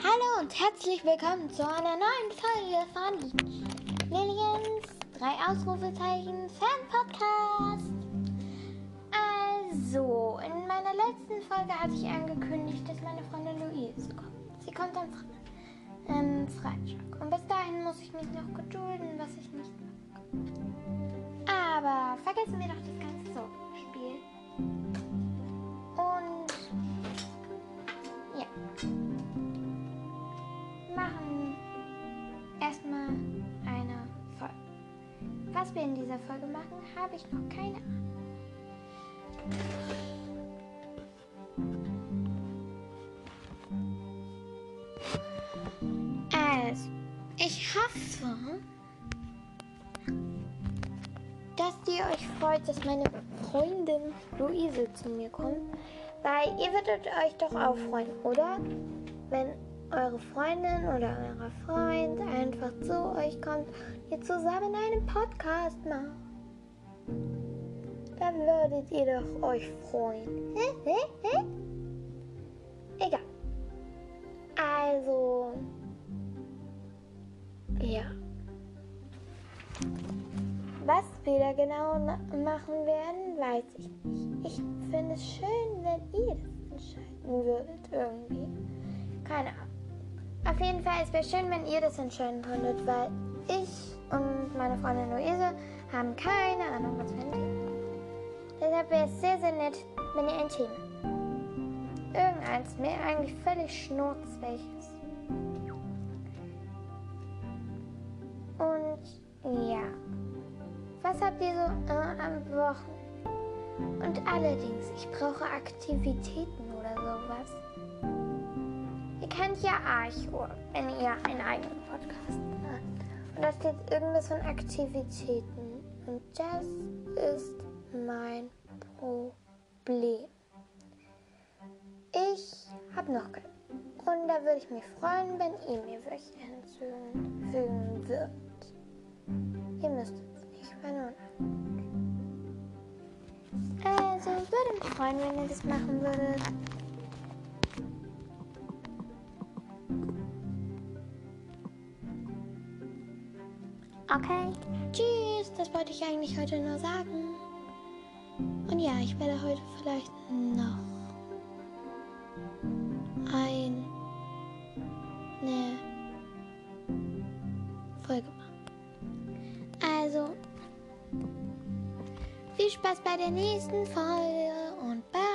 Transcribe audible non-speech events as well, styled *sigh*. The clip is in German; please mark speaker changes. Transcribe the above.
Speaker 1: Hallo und herzlich willkommen zu einer neuen Folge von Lilians drei Ausrufezeichen Fan Podcast. Also, in meiner letzten Folge hatte ich angekündigt, dass meine Freundin Louise kommt. Sie kommt am Fre ähm, Freitag. Und bis dahin muss ich mich noch gedulden, was ich nicht mag. Aber vergessen wir doch das ganze Sorgenspiel. Was wir in dieser Folge machen, habe ich noch keine Ahnung. Also, ich hoffe, dass ihr euch freut, dass meine Freundin Luise zu mir kommt, weil ihr würdet euch doch auch freuen, oder? Wenn eure Freundin oder euer Freund einfach zu euch kommt, ihr zusammen einen Podcast macht. Dann würdet ihr doch euch freuen. *laughs* Egal. Also, ja. Was wir da genau machen werden, weiß ich nicht. Ich finde es schön, wenn ihr das entscheiden würdet irgendwie. Keine Ahnung. Auf jeden Fall, es wäre schön, wenn ihr das entscheiden könntet, weil ich und meine Freundin Luise haben keine Ahnung, was wir Thema Deshalb wäre es sehr, sehr nett, wenn ihr ein Thema. Irgendeins, mir eigentlich völlig schnurz welches. Und ja. Was habt ihr so äh, am Wochen? Und allerdings, ich brauche Aktivitäten kennt ja Archur, wenn ihr einen eigenen Podcast habt. Und da steht irgendwas von Aktivitäten. Und das ist mein Problem. Ich habe noch keinen. Und da würde ich mich freuen, wenn ihr mir welche hinzufügen würdet. Ihr müsst es nicht, wenn nur Also, würde mich freuen, wenn ihr das machen würdet. Okay, tschüss, das wollte ich eigentlich heute nur sagen. Und ja, ich werde heute vielleicht noch eine Folge machen. Also, viel Spaß bei der nächsten Folge und bye.